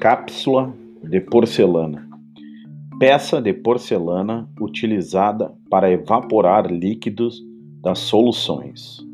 Cápsula de porcelana. Peça de porcelana utilizada para evaporar líquidos das soluções.